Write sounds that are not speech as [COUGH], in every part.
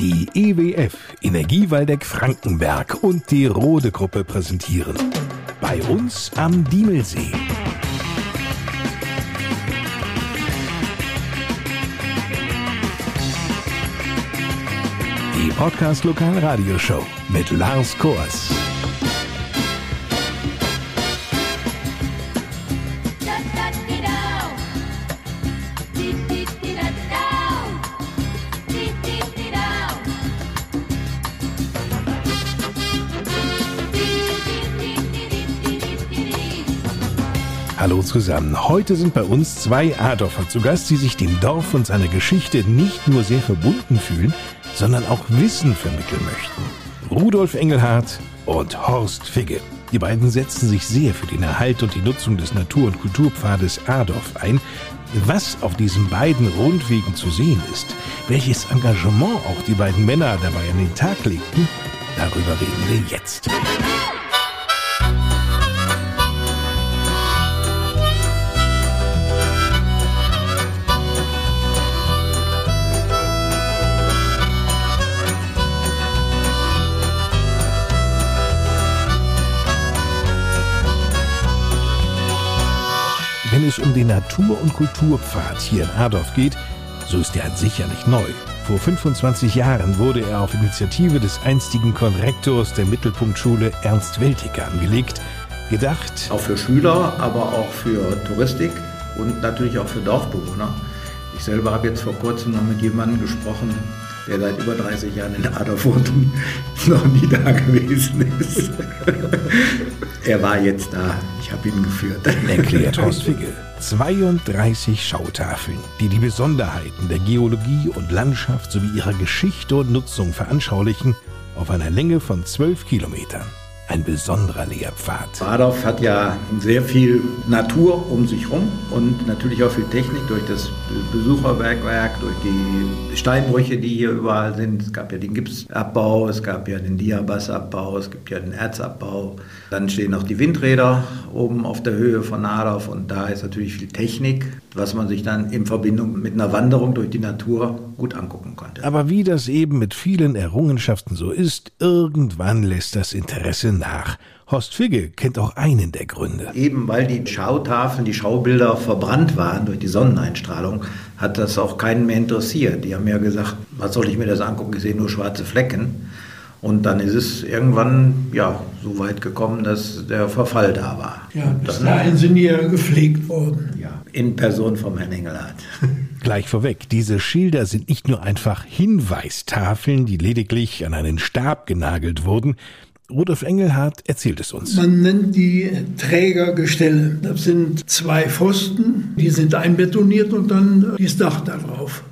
Die EWF Energiewaldeck Frankenberg und die Rode Gruppe präsentieren. Bei uns am Diemelsee. Die Podcast Lokal Radioshow mit Lars Kors. Hallo zusammen. Heute sind bei uns zwei Adorfer zu Gast, die sich dem Dorf und seiner Geschichte nicht nur sehr verbunden fühlen, sondern auch Wissen vermitteln möchten. Rudolf Engelhardt und Horst Figge. Die beiden setzen sich sehr für den Erhalt und die Nutzung des Natur- und Kulturpfades Adorf ein. Was auf diesen beiden Rundwegen zu sehen ist, welches Engagement auch die beiden Männer dabei an den Tag legten, darüber reden wir jetzt. Um den Natur- und Kulturpfad hier in Adorf geht, so ist er an sich ja nicht neu. Vor 25 Jahren wurde er auf Initiative des einstigen Konrektors der Mittelpunktschule Ernst Weltiger angelegt. Gedacht. Auch für Schüler, aber auch für Touristik und natürlich auch für Dorfbewohner. Ich selber habe jetzt vor kurzem noch mit jemandem gesprochen, der seit über 30 Jahren in und [LAUGHS] noch nie da gewesen ist. [LAUGHS] er war jetzt da. Ich habe ihn geführt. Erklärt Horst Figge. 32 Schautafeln, die die Besonderheiten der Geologie und Landschaft sowie ihrer Geschichte und Nutzung veranschaulichen, auf einer Länge von 12 Kilometern ein besonderer Lehrpfad. Adorf hat ja sehr viel Natur um sich herum und natürlich auch viel Technik durch das Besucherbergwerk, durch die Steinbrüche, die hier überall sind. Es gab ja den Gipsabbau, es gab ja den Diabasabbau, es gibt ja den Erzabbau. Dann stehen noch die Windräder oben auf der Höhe von Adorf und da ist natürlich viel Technik, was man sich dann in Verbindung mit einer Wanderung durch die Natur gut angucken konnte. Aber wie das eben mit vielen Errungenschaften so ist, irgendwann lässt das Interesse nach. Horst Figge kennt auch einen der Gründe. Eben weil die Schautafeln, die Schaubilder verbrannt waren durch die Sonneneinstrahlung, hat das auch keinen mehr interessiert. Die haben ja gesagt, was soll ich mir das angucken, ich sehe nur schwarze Flecken. Und dann ist es irgendwann ja, so weit gekommen, dass der Verfall da war. Ja, bis dahin sind die ja gepflegt worden. Ja, in Person vom Herrn Engelhardt. [LAUGHS] Gleich vorweg, diese Schilder sind nicht nur einfach Hinweistafeln, die lediglich an einen Stab genagelt wurden. Rudolf Engelhardt erzählt es uns. Man nennt die Trägergestelle. Das sind zwei Pfosten, die sind einbetoniert und dann das Dach darauf.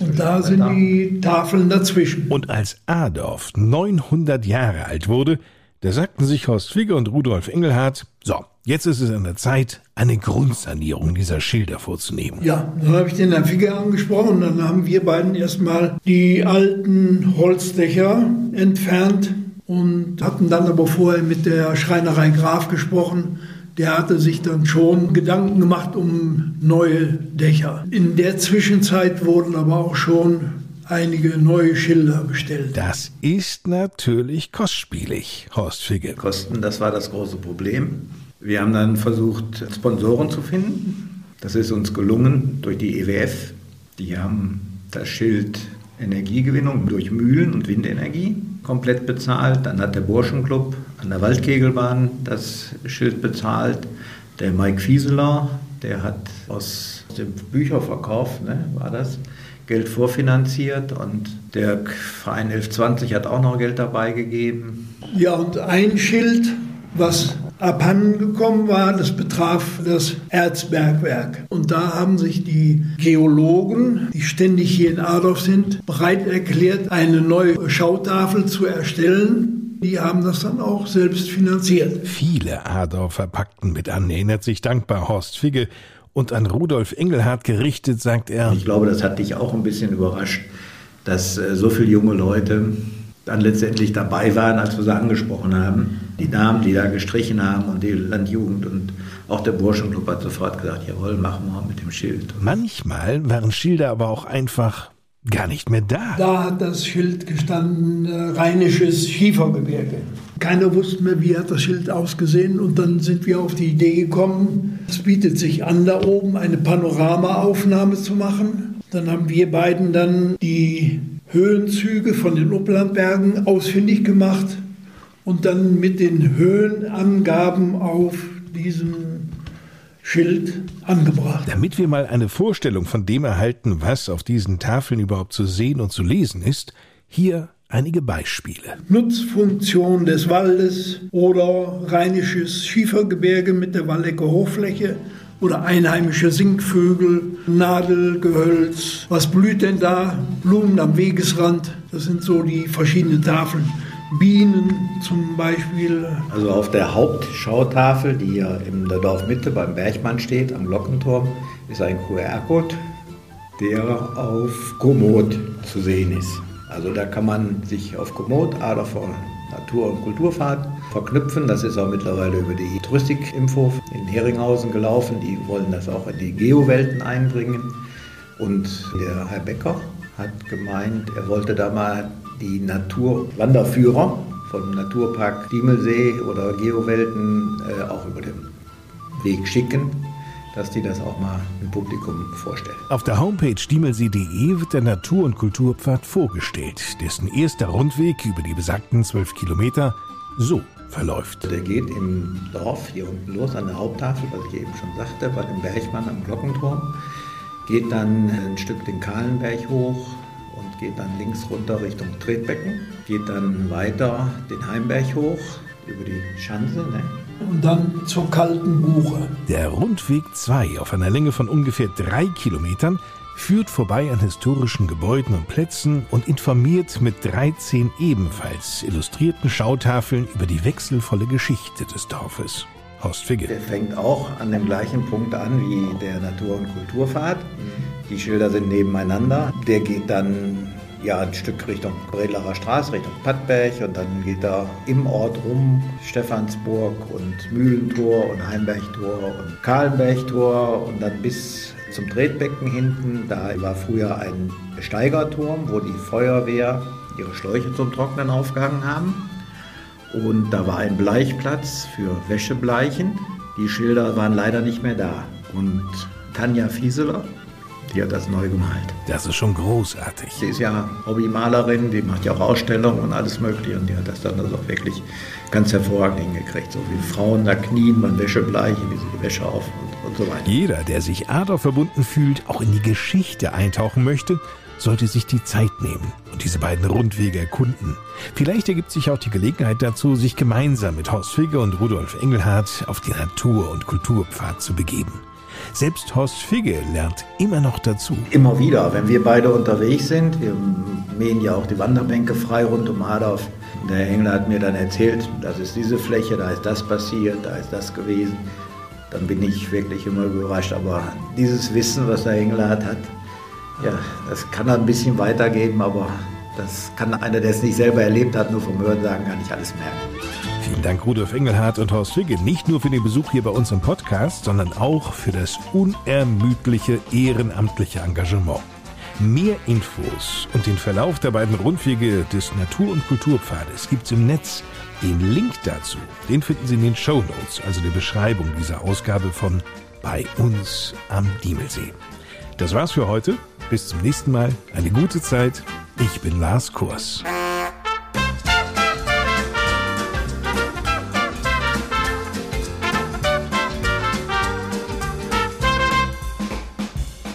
Und da sind die Tafeln dazwischen. Und als Adorf 900 Jahre alt wurde, da sagten sich Horst Figge und Rudolf Engelhardt, so, jetzt ist es an der Zeit, eine Grundsanierung dieser Schilder vorzunehmen. Ja, dann habe ich den Herrn Figge angesprochen. Dann haben wir beiden erstmal die alten Holzdächer entfernt und hatten dann aber vorher mit der Schreinerei Graf gesprochen. Der hatte sich dann schon Gedanken gemacht um neue Dächer. In der Zwischenzeit wurden aber auch schon einige neue Schilder bestellt. Das ist natürlich kostspielig, Horst Figge. Kosten, das war das große Problem. Wir haben dann versucht, Sponsoren zu finden. Das ist uns gelungen durch die EWF. Die haben das Schild Energiegewinnung durch Mühlen und Windenergie komplett bezahlt. Dann hat der Burschenclub an der Waldkegelbahn das Schild bezahlt. Der Mike Fieseler, der hat aus dem Bücherverkauf, ne, war das, Geld vorfinanziert und der Verein 1120 hat auch noch Geld dabei gegeben. Ja, und ein Schild, was abhanden gekommen war, das betraf das Erzbergwerk. Und da haben sich die Geologen, die ständig hier in Adorf sind, bereit erklärt, eine neue Schautafel zu erstellen. Die haben das dann auch selbst finanziert. Viele Adorfer packten mit an, erinnert sich dankbar Horst Figge. Und an Rudolf Engelhardt gerichtet, sagt er. Ich glaube, das hat dich auch ein bisschen überrascht, dass äh, so viele junge Leute dann letztendlich dabei waren, als wir sie angesprochen haben. Die Namen, die da gestrichen haben und die Landjugend und auch der Burschenclub hat sofort gesagt, jawohl, machen wir mit dem Schild. Manchmal waren Schilder aber auch einfach gar nicht mehr da. Da hat das Schild gestanden, äh, Rheinisches Schiefergebirge. Keiner wusste mehr, wie hat das Schild ausgesehen. Und dann sind wir auf die Idee gekommen, es bietet sich an, da oben eine Panoramaaufnahme zu machen. Dann haben wir beiden dann die Höhenzüge von den Upplandbergen ausfindig gemacht und dann mit den Höhenangaben auf diesem Schild angebracht. Damit wir mal eine Vorstellung von dem erhalten, was auf diesen Tafeln überhaupt zu sehen und zu lesen ist, hier einige Beispiele. Nutzfunktion des Waldes oder rheinisches Schiefergebirge mit der Waldecker Hochfläche oder einheimische Singvögel, Nadelgehölz. Was blüht denn da? Blumen am Wegesrand. Das sind so die verschiedenen Tafeln. Bienen zum Beispiel. Also auf der Hauptschautafel, die hier in der Dorfmitte beim Bergmann steht, am Glockenturm, ist ein QR-Code, der auf Komoot zu sehen ist. Also da kann man sich auf Komoot, Ader von Natur- und Kulturfahrt verknüpfen. Das ist auch mittlerweile über die Touristik-Info in Heringhausen gelaufen. Die wollen das auch in die Geowelten einbringen. Und der Herr Becker hat gemeint, er wollte da mal die Naturwanderführer vom Naturpark Diemelsee oder Geowelten äh, auch über den Weg schicken, dass die das auch mal im Publikum vorstellen. Auf der Homepage diemelsee.de wird der Natur- und Kulturpfad vorgestellt, dessen erster Rundweg über die besagten zwölf Kilometer so verläuft. Der geht im Dorf hier unten los an der Haupttafel, was ich eben schon sagte, bei dem Bergmann am Glockenturm, geht dann ein Stück den Kahlenberg hoch, und geht dann links runter Richtung Tretbecken, geht dann weiter den Heimberg hoch über die Schanze. Ne? Und dann zur kalten Buche. Der Rundweg 2 auf einer Länge von ungefähr drei Kilometern führt vorbei an historischen Gebäuden und Plätzen und informiert mit 13 ebenfalls illustrierten Schautafeln über die wechselvolle Geschichte des Dorfes. Horst Figge. Der fängt auch an dem gleichen Punkt an wie der Natur- und Kulturpfad. Die Schilder sind nebeneinander. Der geht dann ja, ein Stück Richtung Bredlarer Straße, Richtung Pattberg und dann geht er im Ort rum, Stephansburg und Mühlentor und Heimbergtor und Kahlenbergtor und dann bis zum Tretbecken hinten. Da war früher ein Besteigerturm, wo die Feuerwehr ihre Schläuche zum Trocknen aufgehangen haben. Und da war ein Bleichplatz für Wäschebleichen. Die Schilder waren leider nicht mehr da. Und Tanja Fieseler, die hat das neu gemalt. Das ist schon großartig. Sie ist ja Hobbymalerin, die macht ja auch Ausstellungen und alles Mögliche. Und die hat das dann also auch wirklich ganz hervorragend hingekriegt. So wie Frauen da knien beim Wäschebleichen, wie sie die Wäsche auf und, so weiter. Jeder, der sich Adler verbunden fühlt, auch in die Geschichte eintauchen möchte, sollte sich die Zeit nehmen und diese beiden Rundwege erkunden. Vielleicht ergibt sich auch die Gelegenheit dazu, sich gemeinsam mit Horst Figge und Rudolf Engelhardt auf die Natur- und Kulturpfad zu begeben. Selbst Horst Figge lernt immer noch dazu. Immer wieder, wenn wir beide unterwegs sind, wir mähen ja auch die Wanderbänke frei rund um Adorf. Der Engel hat mir dann erzählt, das ist diese Fläche, da ist das passiert, da ist das gewesen. Dann bin ich wirklich immer überrascht. Aber dieses Wissen, was der Engel hat, ja, das kann er ein bisschen weitergeben, aber das kann einer, der es nicht selber erlebt hat, nur vom Hören sagen, gar nicht alles merken. Vielen Dank, Rudolf Engelhardt und Horst Figge, nicht nur für den Besuch hier bei uns im Podcast, sondern auch für das unermüdliche ehrenamtliche Engagement. Mehr Infos und den Verlauf der beiden Rundwege des Natur- und Kulturpfades gibt's im Netz. Den Link dazu, den finden Sie in den Show Notes, also der Beschreibung dieser Ausgabe von Bei uns am Diemelsee. Das war's für heute. Bis zum nächsten Mal. Eine gute Zeit. Ich bin Lars Kurs.